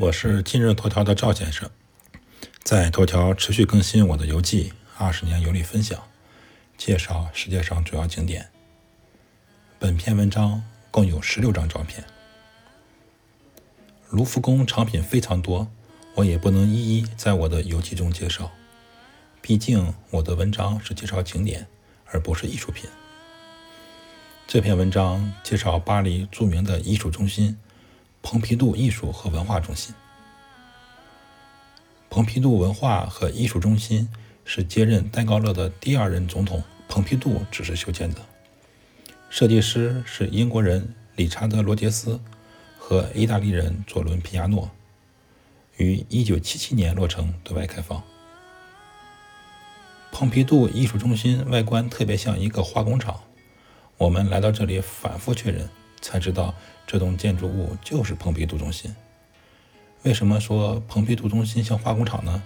我是今日头条的赵先生，在头条持续更新我的游记，二十年游历分享，介绍世界上主要景点。本篇文章共有十六张照片。卢浮宫藏品非常多，我也不能一一在我的游记中介绍，毕竟我的文章是介绍景点，而不是艺术品。这篇文章介绍巴黎著名的艺术中心——蓬皮杜艺术和文化中心。蓬皮杜文化和艺术中心是接任戴高乐的第二任总统蓬皮杜指示修建的，设计师是英国人理查德·罗杰斯和意大利人佐伦·皮亚诺，于1977年落成对外开放。蓬皮杜艺术中心外观特别像一个化工厂。我们来到这里反复确认，才知道这栋建筑物就是蓬皮杜中心。为什么说蓬皮杜中心像化工厂呢？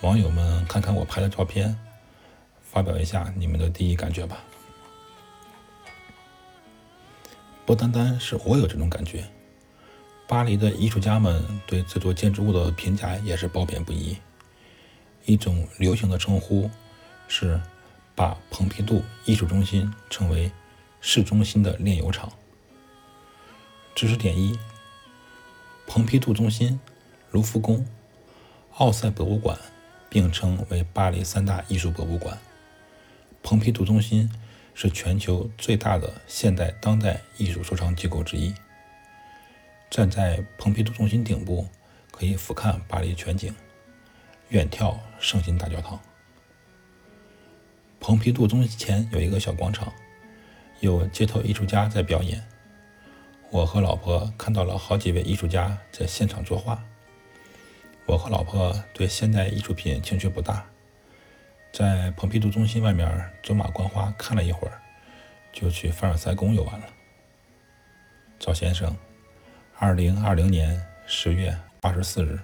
网友们看看我拍的照片，发表一下你们的第一感觉吧。不单单是我有这种感觉，巴黎的艺术家们对这座建筑物的评价也是褒贬不一。一种流行的称呼是。把蓬皮杜艺术中心称为市中心的炼油厂。知识点一：蓬皮杜中心、卢浮宫、奥赛博物馆并称为巴黎三大艺术博物馆。蓬皮杜中心是全球最大的现代当代艺术收藏机构之一。站在蓬皮杜中心顶部，可以俯瞰巴黎全景，远眺圣心大教堂。蓬皮杜中心前有一个小广场，有街头艺术家在表演。我和老婆看到了好几位艺术家在现场作画。我和老婆对现代艺术品兴趣不大，在蓬皮杜中心外面走马观花看了一会儿，就去凡尔赛宫游玩了。赵先生，二零二零年十月二十四日